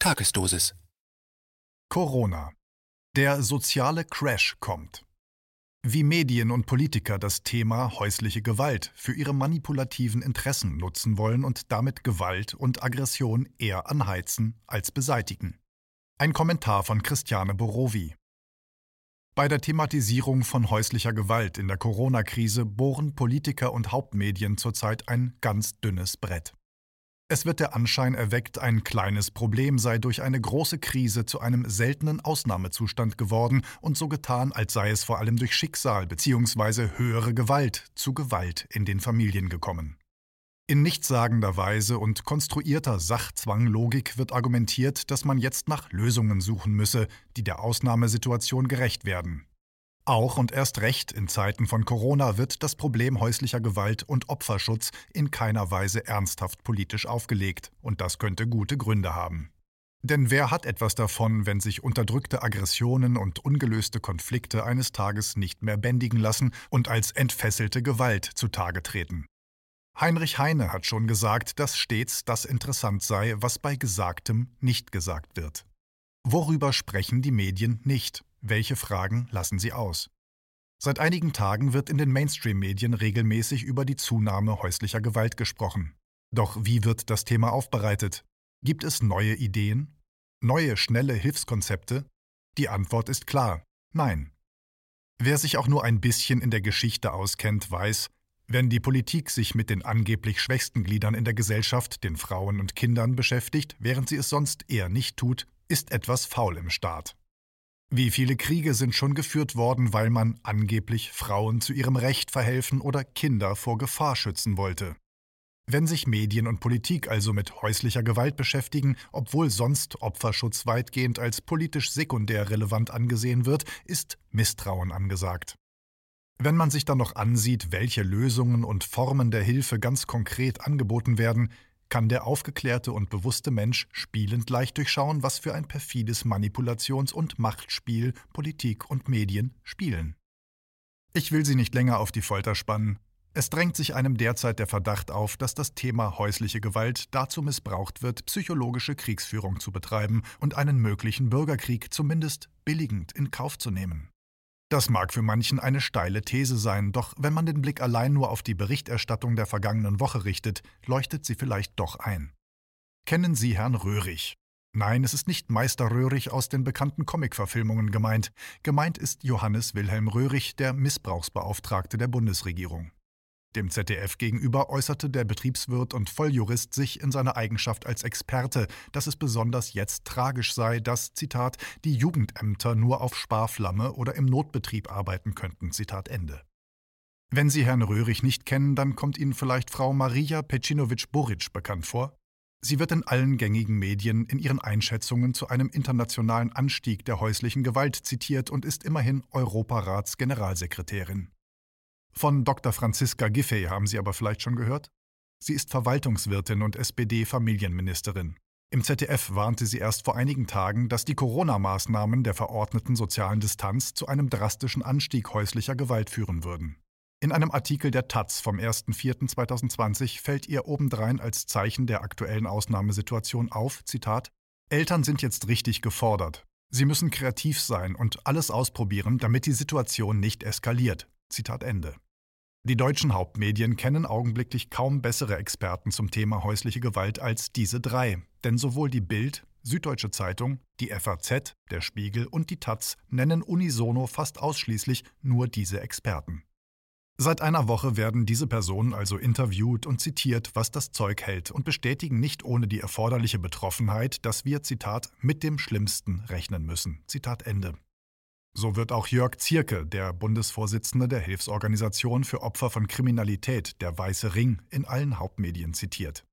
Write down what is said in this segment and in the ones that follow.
Tagesdosis. Corona. Der soziale Crash kommt. Wie Medien und Politiker das Thema häusliche Gewalt für ihre manipulativen Interessen nutzen wollen und damit Gewalt und Aggression eher anheizen als beseitigen. Ein Kommentar von Christiane Borowi. Bei der Thematisierung von häuslicher Gewalt in der Corona-Krise bohren Politiker und Hauptmedien zurzeit ein ganz dünnes Brett. Es wird der Anschein erweckt, ein kleines Problem sei durch eine große Krise zu einem seltenen Ausnahmezustand geworden und so getan, als sei es vor allem durch Schicksal bzw. höhere Gewalt zu Gewalt in den Familien gekommen. In nichtssagender Weise und konstruierter Sachzwanglogik wird argumentiert, dass man jetzt nach Lösungen suchen müsse, die der Ausnahmesituation gerecht werden. Auch und erst recht in Zeiten von Corona wird das Problem häuslicher Gewalt und Opferschutz in keiner Weise ernsthaft politisch aufgelegt, und das könnte gute Gründe haben. Denn wer hat etwas davon, wenn sich unterdrückte Aggressionen und ungelöste Konflikte eines Tages nicht mehr bändigen lassen und als entfesselte Gewalt zutage treten? Heinrich Heine hat schon gesagt, dass stets das interessant sei, was bei Gesagtem nicht gesagt wird. Worüber sprechen die Medien nicht? Welche Fragen lassen sie aus? Seit einigen Tagen wird in den Mainstream-Medien regelmäßig über die Zunahme häuslicher Gewalt gesprochen. Doch wie wird das Thema aufbereitet? Gibt es neue Ideen? Neue, schnelle Hilfskonzepte? Die Antwort ist klar, nein. Wer sich auch nur ein bisschen in der Geschichte auskennt, weiß, wenn die Politik sich mit den angeblich schwächsten Gliedern in der Gesellschaft, den Frauen und Kindern, beschäftigt, während sie es sonst eher nicht tut, ist etwas faul im Staat. Wie viele Kriege sind schon geführt worden, weil man angeblich Frauen zu ihrem Recht verhelfen oder Kinder vor Gefahr schützen wollte? Wenn sich Medien und Politik also mit häuslicher Gewalt beschäftigen, obwohl sonst Opferschutz weitgehend als politisch sekundär relevant angesehen wird, ist Misstrauen angesagt. Wenn man sich dann noch ansieht, welche Lösungen und Formen der Hilfe ganz konkret angeboten werden, kann der aufgeklärte und bewusste Mensch spielend leicht durchschauen, was für ein perfides Manipulations- und Machtspiel Politik und Medien spielen. Ich will Sie nicht länger auf die Folter spannen. Es drängt sich einem derzeit der Verdacht auf, dass das Thema häusliche Gewalt dazu missbraucht wird, psychologische Kriegsführung zu betreiben und einen möglichen Bürgerkrieg zumindest billigend in Kauf zu nehmen. Das mag für manchen eine steile These sein, doch wenn man den Blick allein nur auf die Berichterstattung der vergangenen Woche richtet, leuchtet sie vielleicht doch ein. Kennen Sie Herrn Röhrig? Nein, es ist nicht Meister Röhrig aus den bekannten Comicverfilmungen gemeint. Gemeint ist Johannes Wilhelm Röhrig, der Missbrauchsbeauftragte der Bundesregierung. Dem ZDF gegenüber äußerte der Betriebswirt und Volljurist sich in seiner Eigenschaft als Experte, dass es besonders jetzt tragisch sei, dass, Zitat, die Jugendämter nur auf Sparflamme oder im Notbetrieb arbeiten könnten, Zitat Ende. Wenn Sie Herrn Röhrig nicht kennen, dann kommt Ihnen vielleicht Frau Maria Pecinovic-Buric bekannt vor. Sie wird in allen gängigen Medien in ihren Einschätzungen zu einem internationalen Anstieg der häuslichen Gewalt zitiert und ist immerhin Europaratsgeneralsekretärin. Von Dr. Franziska Giffey haben Sie aber vielleicht schon gehört? Sie ist Verwaltungswirtin und SPD-Familienministerin. Im ZDF warnte sie erst vor einigen Tagen, dass die Corona-Maßnahmen der verordneten sozialen Distanz zu einem drastischen Anstieg häuslicher Gewalt führen würden. In einem Artikel der Taz vom 1.4.2020 fällt ihr obendrein als Zeichen der aktuellen Ausnahmesituation auf, Zitat, Eltern sind jetzt richtig gefordert. Sie müssen kreativ sein und alles ausprobieren, damit die Situation nicht eskaliert. Zitat Ende. Die deutschen Hauptmedien kennen augenblicklich kaum bessere Experten zum Thema häusliche Gewalt als diese drei, denn sowohl die Bild, Süddeutsche Zeitung, die FAZ, der Spiegel und die Taz nennen unisono fast ausschließlich nur diese Experten. Seit einer Woche werden diese Personen also interviewt und zitiert, was das Zeug hält und bestätigen nicht ohne die erforderliche Betroffenheit, dass wir, Zitat, mit dem Schlimmsten rechnen müssen. Zitat Ende. So wird auch Jörg Zierke, der Bundesvorsitzende der Hilfsorganisation für Opfer von Kriminalität, der Weiße Ring, in allen Hauptmedien zitiert.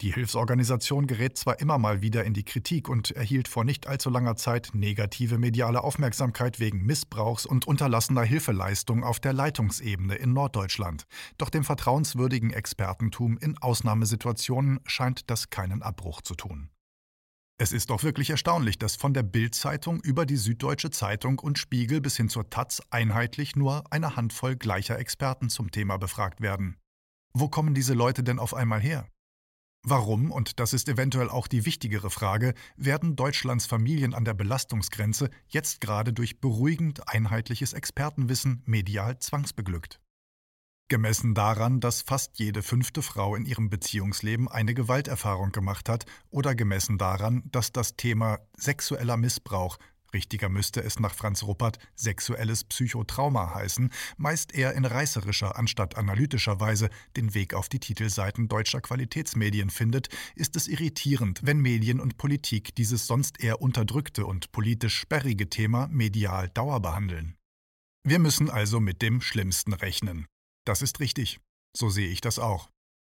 Die Hilfsorganisation gerät zwar immer mal wieder in die Kritik und erhielt vor nicht allzu langer Zeit negative mediale Aufmerksamkeit wegen Missbrauchs und unterlassener Hilfeleistung auf der Leitungsebene in Norddeutschland, doch dem vertrauenswürdigen Expertentum in Ausnahmesituationen scheint das keinen Abbruch zu tun. Es ist doch wirklich erstaunlich, dass von der Bild-Zeitung über die Süddeutsche Zeitung und Spiegel bis hin zur Taz einheitlich nur eine Handvoll gleicher Experten zum Thema befragt werden. Wo kommen diese Leute denn auf einmal her? Warum, und das ist eventuell auch die wichtigere Frage, werden Deutschlands Familien an der Belastungsgrenze jetzt gerade durch beruhigend einheitliches Expertenwissen medial zwangsbeglückt? Gemessen daran, dass fast jede fünfte Frau in ihrem Beziehungsleben eine Gewalterfahrung gemacht hat oder gemessen daran, dass das Thema sexueller Missbrauch Richtiger müsste es nach Franz Ruppert sexuelles Psychotrauma heißen, meist eher in reißerischer anstatt analytischer Weise den Weg auf die Titelseiten deutscher Qualitätsmedien findet, ist es irritierend, wenn Medien und Politik dieses sonst eher unterdrückte und politisch sperrige Thema medial dauerbehandeln. Wir müssen also mit dem Schlimmsten rechnen. Das ist richtig. So sehe ich das auch.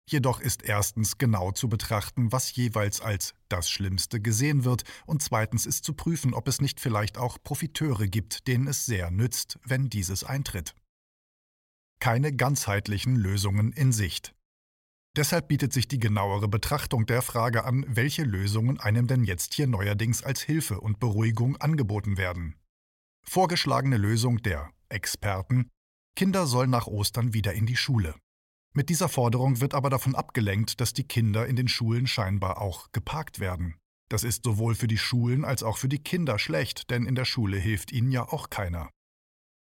Jedoch ist erstens genau zu betrachten, was jeweils als das Schlimmste gesehen wird, und zweitens ist zu prüfen, ob es nicht vielleicht auch Profiteure gibt, denen es sehr nützt, wenn dieses eintritt. Keine ganzheitlichen Lösungen in Sicht. Deshalb bietet sich die genauere Betrachtung der Frage an, welche Lösungen einem denn jetzt hier neuerdings als Hilfe und Beruhigung angeboten werden. Vorgeschlagene Lösung der Experten Kinder sollen nach Ostern wieder in die Schule. Mit dieser Forderung wird aber davon abgelenkt, dass die Kinder in den Schulen scheinbar auch geparkt werden. Das ist sowohl für die Schulen als auch für die Kinder schlecht, denn in der Schule hilft ihnen ja auch keiner.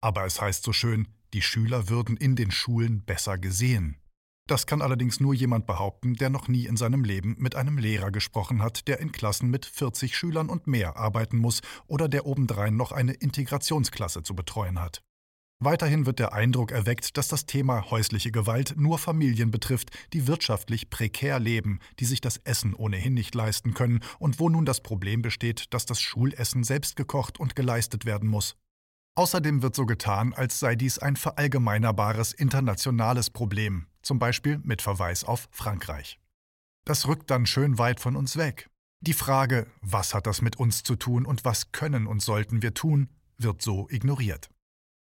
Aber es heißt so schön, die Schüler würden in den Schulen besser gesehen. Das kann allerdings nur jemand behaupten, der noch nie in seinem Leben mit einem Lehrer gesprochen hat, der in Klassen mit 40 Schülern und mehr arbeiten muss oder der obendrein noch eine Integrationsklasse zu betreuen hat. Weiterhin wird der Eindruck erweckt, dass das Thema häusliche Gewalt nur Familien betrifft, die wirtschaftlich prekär leben, die sich das Essen ohnehin nicht leisten können und wo nun das Problem besteht, dass das Schulessen selbst gekocht und geleistet werden muss. Außerdem wird so getan, als sei dies ein verallgemeinerbares internationales Problem, zum Beispiel mit Verweis auf Frankreich. Das rückt dann schön weit von uns weg. Die Frage, was hat das mit uns zu tun und was können und sollten wir tun, wird so ignoriert.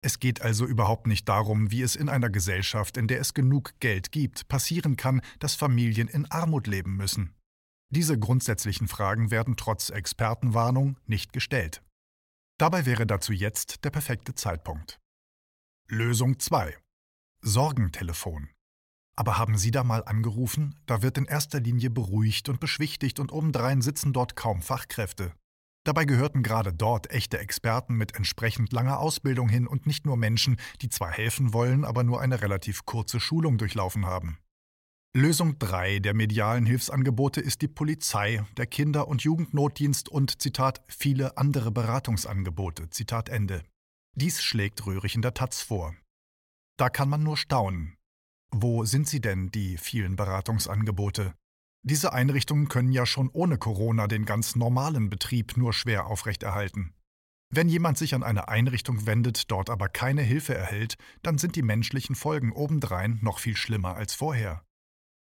Es geht also überhaupt nicht darum, wie es in einer Gesellschaft, in der es genug Geld gibt, passieren kann, dass Familien in Armut leben müssen. Diese grundsätzlichen Fragen werden trotz Expertenwarnung nicht gestellt. Dabei wäre dazu jetzt der perfekte Zeitpunkt. Lösung 2. Sorgentelefon. Aber haben Sie da mal angerufen? Da wird in erster Linie beruhigt und beschwichtigt und obendrein sitzen dort kaum Fachkräfte. Dabei gehörten gerade dort echte Experten mit entsprechend langer Ausbildung hin und nicht nur Menschen, die zwar helfen wollen, aber nur eine relativ kurze Schulung durchlaufen haben. Lösung 3 der medialen Hilfsangebote ist die Polizei, der Kinder- und Jugendnotdienst und, Zitat, viele andere Beratungsangebote, Zitat Ende. Dies schlägt Röhrig in der Taz vor. Da kann man nur staunen. Wo sind sie denn, die vielen Beratungsangebote? Diese Einrichtungen können ja schon ohne Corona den ganz normalen Betrieb nur schwer aufrechterhalten. Wenn jemand sich an eine Einrichtung wendet, dort aber keine Hilfe erhält, dann sind die menschlichen Folgen obendrein noch viel schlimmer als vorher.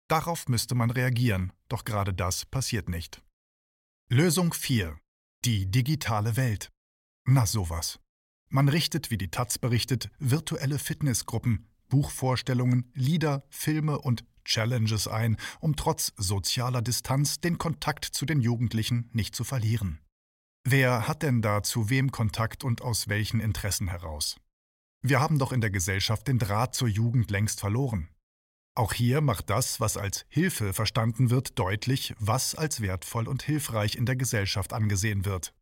Darauf müsste man reagieren, doch gerade das passiert nicht. Lösung 4. Die digitale Welt. Na sowas. Man richtet, wie die Taz berichtet, virtuelle Fitnessgruppen, Buchvorstellungen, Lieder, Filme und Challenges ein, um trotz sozialer Distanz den Kontakt zu den Jugendlichen nicht zu verlieren. Wer hat denn da zu wem Kontakt und aus welchen Interessen heraus? Wir haben doch in der Gesellschaft den Draht zur Jugend längst verloren. Auch hier macht das, was als Hilfe verstanden wird, deutlich, was als wertvoll und hilfreich in der Gesellschaft angesehen wird.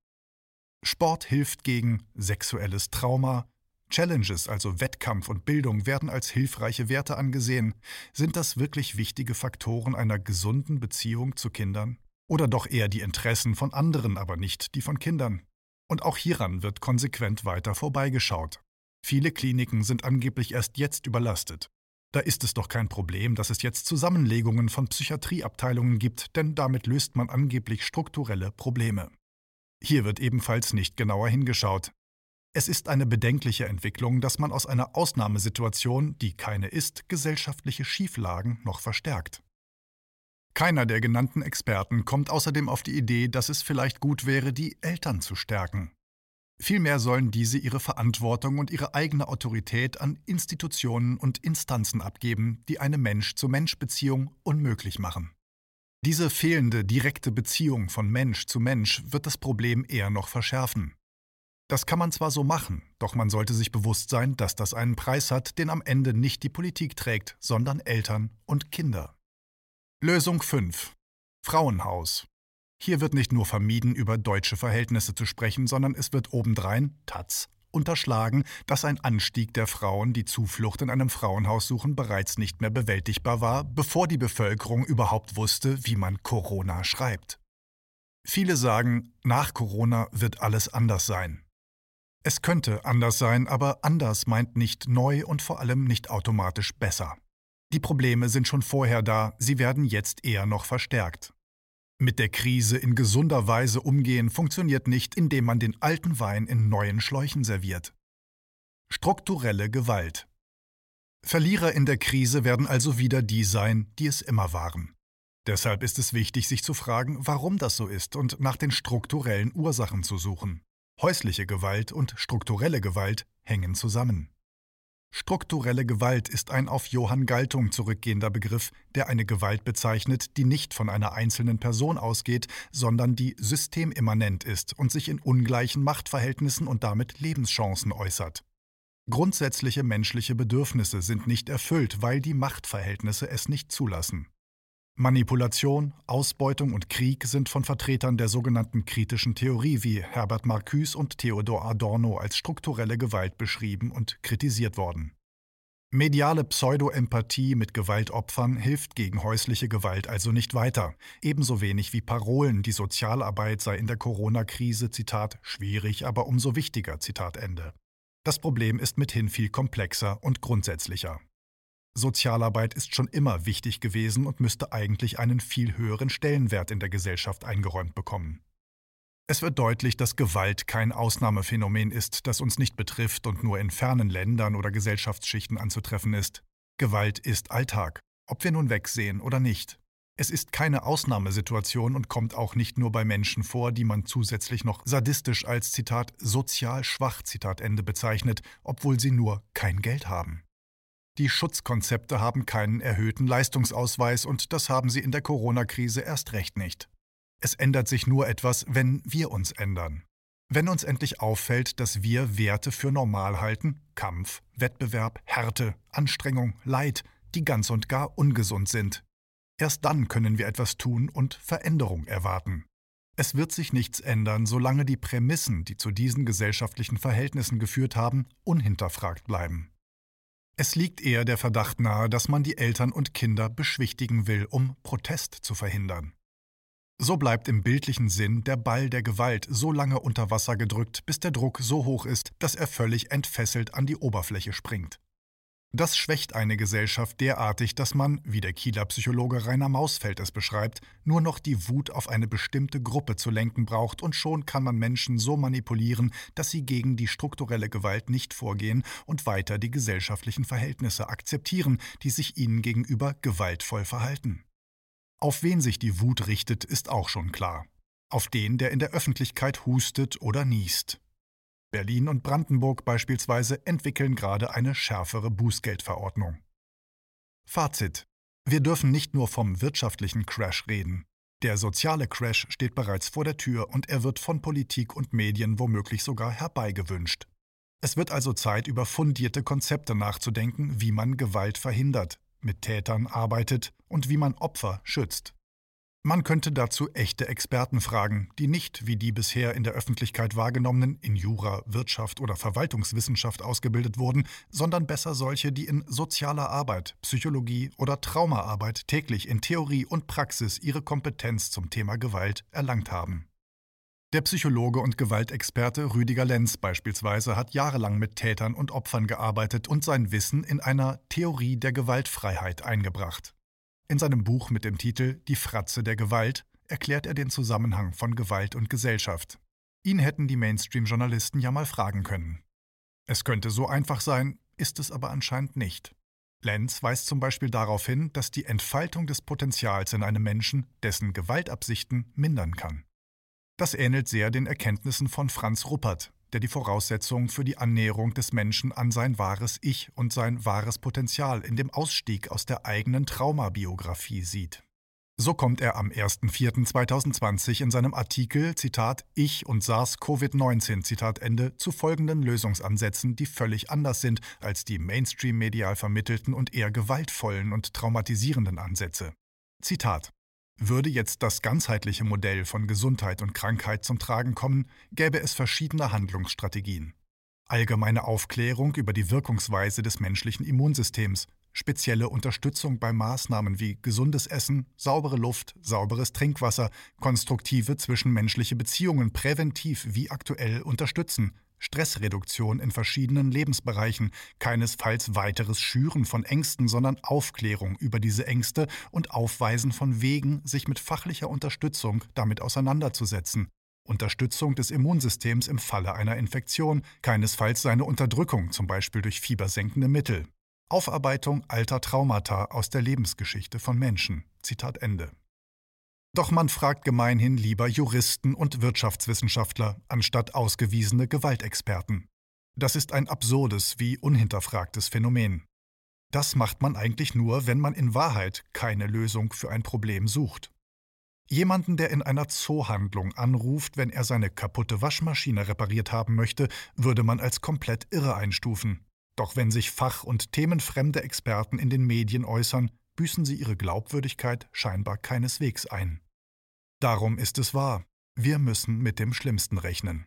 Sport hilft gegen sexuelles Trauma, Challenges, also Wettkampf und Bildung, werden als hilfreiche Werte angesehen. Sind das wirklich wichtige Faktoren einer gesunden Beziehung zu Kindern? Oder doch eher die Interessen von anderen, aber nicht die von Kindern? Und auch hieran wird konsequent weiter vorbeigeschaut. Viele Kliniken sind angeblich erst jetzt überlastet. Da ist es doch kein Problem, dass es jetzt Zusammenlegungen von Psychiatrieabteilungen gibt, denn damit löst man angeblich strukturelle Probleme. Hier wird ebenfalls nicht genauer hingeschaut. Es ist eine bedenkliche Entwicklung, dass man aus einer Ausnahmesituation, die keine ist, gesellschaftliche Schieflagen noch verstärkt. Keiner der genannten Experten kommt außerdem auf die Idee, dass es vielleicht gut wäre, die Eltern zu stärken. Vielmehr sollen diese ihre Verantwortung und ihre eigene Autorität an Institutionen und Instanzen abgeben, die eine Mensch-zu-Mensch-Beziehung unmöglich machen. Diese fehlende direkte Beziehung von Mensch zu Mensch wird das Problem eher noch verschärfen. Das kann man zwar so machen, doch man sollte sich bewusst sein, dass das einen Preis hat, den am Ende nicht die Politik trägt, sondern Eltern und Kinder. Lösung 5. Frauenhaus. Hier wird nicht nur vermieden, über deutsche Verhältnisse zu sprechen, sondern es wird obendrein, Taz, unterschlagen, dass ein Anstieg der Frauen, die Zuflucht in einem Frauenhaus suchen, bereits nicht mehr bewältigbar war, bevor die Bevölkerung überhaupt wusste, wie man Corona schreibt. Viele sagen, nach Corona wird alles anders sein. Es könnte anders sein, aber anders meint nicht neu und vor allem nicht automatisch besser. Die Probleme sind schon vorher da, sie werden jetzt eher noch verstärkt. Mit der Krise in gesunder Weise umgehen funktioniert nicht, indem man den alten Wein in neuen Schläuchen serviert. Strukturelle Gewalt. Verlierer in der Krise werden also wieder die sein, die es immer waren. Deshalb ist es wichtig, sich zu fragen, warum das so ist und nach den strukturellen Ursachen zu suchen. Häusliche Gewalt und strukturelle Gewalt hängen zusammen. Strukturelle Gewalt ist ein auf Johann Galtung zurückgehender Begriff, der eine Gewalt bezeichnet, die nicht von einer einzelnen Person ausgeht, sondern die systemimmanent ist und sich in ungleichen Machtverhältnissen und damit Lebenschancen äußert. Grundsätzliche menschliche Bedürfnisse sind nicht erfüllt, weil die Machtverhältnisse es nicht zulassen. Manipulation, Ausbeutung und Krieg sind von Vertretern der sogenannten kritischen Theorie wie Herbert Marcuse und Theodor Adorno als strukturelle Gewalt beschrieben und kritisiert worden. Mediale Pseudoempathie mit Gewaltopfern hilft gegen häusliche Gewalt also nicht weiter, ebenso wenig wie Parolen, die Sozialarbeit sei in der Corona-Krise, Zitat, schwierig, aber umso wichtiger, Zitat Ende. Das Problem ist mithin viel komplexer und grundsätzlicher. Sozialarbeit ist schon immer wichtig gewesen und müsste eigentlich einen viel höheren Stellenwert in der Gesellschaft eingeräumt bekommen. Es wird deutlich, dass Gewalt kein Ausnahmephänomen ist, das uns nicht betrifft und nur in fernen Ländern oder Gesellschaftsschichten anzutreffen ist. Gewalt ist Alltag, ob wir nun wegsehen oder nicht. Es ist keine Ausnahmesituation und kommt auch nicht nur bei Menschen vor, die man zusätzlich noch sadistisch als Zitat sozial schwach Zitat Ende bezeichnet, obwohl sie nur kein Geld haben. Die Schutzkonzepte haben keinen erhöhten Leistungsausweis und das haben sie in der Corona-Krise erst recht nicht. Es ändert sich nur etwas, wenn wir uns ändern. Wenn uns endlich auffällt, dass wir Werte für normal halten, Kampf, Wettbewerb, Härte, Anstrengung, Leid, die ganz und gar ungesund sind. Erst dann können wir etwas tun und Veränderung erwarten. Es wird sich nichts ändern, solange die Prämissen, die zu diesen gesellschaftlichen Verhältnissen geführt haben, unhinterfragt bleiben. Es liegt eher der Verdacht nahe, dass man die Eltern und Kinder beschwichtigen will, um Protest zu verhindern. So bleibt im bildlichen Sinn der Ball der Gewalt so lange unter Wasser gedrückt, bis der Druck so hoch ist, dass er völlig entfesselt an die Oberfläche springt. Das schwächt eine Gesellschaft derartig, dass man, wie der Kieler Psychologe Rainer Mausfeld es beschreibt, nur noch die Wut auf eine bestimmte Gruppe zu lenken braucht und schon kann man Menschen so manipulieren, dass sie gegen die strukturelle Gewalt nicht vorgehen und weiter die gesellschaftlichen Verhältnisse akzeptieren, die sich ihnen gegenüber gewaltvoll verhalten. Auf wen sich die Wut richtet, ist auch schon klar. Auf den, der in der Öffentlichkeit hustet oder niest. Berlin und Brandenburg beispielsweise entwickeln gerade eine schärfere Bußgeldverordnung. Fazit. Wir dürfen nicht nur vom wirtschaftlichen Crash reden. Der soziale Crash steht bereits vor der Tür und er wird von Politik und Medien womöglich sogar herbeigewünscht. Es wird also Zeit, über fundierte Konzepte nachzudenken, wie man Gewalt verhindert, mit Tätern arbeitet und wie man Opfer schützt. Man könnte dazu echte Experten fragen, die nicht wie die bisher in der Öffentlichkeit wahrgenommenen in Jura, Wirtschaft oder Verwaltungswissenschaft ausgebildet wurden, sondern besser solche, die in sozialer Arbeit, Psychologie oder Traumaarbeit täglich in Theorie und Praxis ihre Kompetenz zum Thema Gewalt erlangt haben. Der Psychologe und Gewaltexperte Rüdiger Lenz beispielsweise hat jahrelang mit Tätern und Opfern gearbeitet und sein Wissen in einer Theorie der Gewaltfreiheit eingebracht. In seinem Buch mit dem Titel Die Fratze der Gewalt erklärt er den Zusammenhang von Gewalt und Gesellschaft. Ihn hätten die Mainstream-Journalisten ja mal fragen können. Es könnte so einfach sein, ist es aber anscheinend nicht. Lenz weist zum Beispiel darauf hin, dass die Entfaltung des Potenzials in einem Menschen dessen Gewaltabsichten mindern kann. Das ähnelt sehr den Erkenntnissen von Franz Ruppert, der die Voraussetzung für die Annäherung des Menschen an sein wahres Ich und sein wahres Potenzial in dem Ausstieg aus der eigenen Traumabiografie sieht. So kommt er am 1.4.2020 in seinem Artikel Zitat Ich und SARS-CoV-19 Zitat Ende zu folgenden Lösungsansätzen, die völlig anders sind als die Mainstream-medial vermittelten und eher gewaltvollen und traumatisierenden Ansätze. Zitat würde jetzt das ganzheitliche Modell von Gesundheit und Krankheit zum Tragen kommen, gäbe es verschiedene Handlungsstrategien. Allgemeine Aufklärung über die Wirkungsweise des menschlichen Immunsystems, spezielle Unterstützung bei Maßnahmen wie gesundes Essen, saubere Luft, sauberes Trinkwasser, konstruktive zwischenmenschliche Beziehungen präventiv wie aktuell unterstützen, Stressreduktion in verschiedenen Lebensbereichen, keinesfalls weiteres Schüren von Ängsten, sondern Aufklärung über diese Ängste und Aufweisen von Wegen, sich mit fachlicher Unterstützung damit auseinanderzusetzen. Unterstützung des Immunsystems im Falle einer Infektion, keinesfalls seine Unterdrückung, zum Beispiel durch fiebersenkende Mittel. Aufarbeitung alter Traumata aus der Lebensgeschichte von Menschen. Zitat Ende. Doch man fragt gemeinhin lieber Juristen und Wirtschaftswissenschaftler anstatt ausgewiesene Gewaltexperten. Das ist ein absurdes wie unhinterfragtes Phänomen. Das macht man eigentlich nur, wenn man in Wahrheit keine Lösung für ein Problem sucht. Jemanden, der in einer Zoohandlung anruft, wenn er seine kaputte Waschmaschine repariert haben möchte, würde man als komplett irre einstufen. Doch wenn sich fach- und themenfremde Experten in den Medien äußern, büßen sie ihre Glaubwürdigkeit scheinbar keineswegs ein. Darum ist es wahr, wir müssen mit dem Schlimmsten rechnen.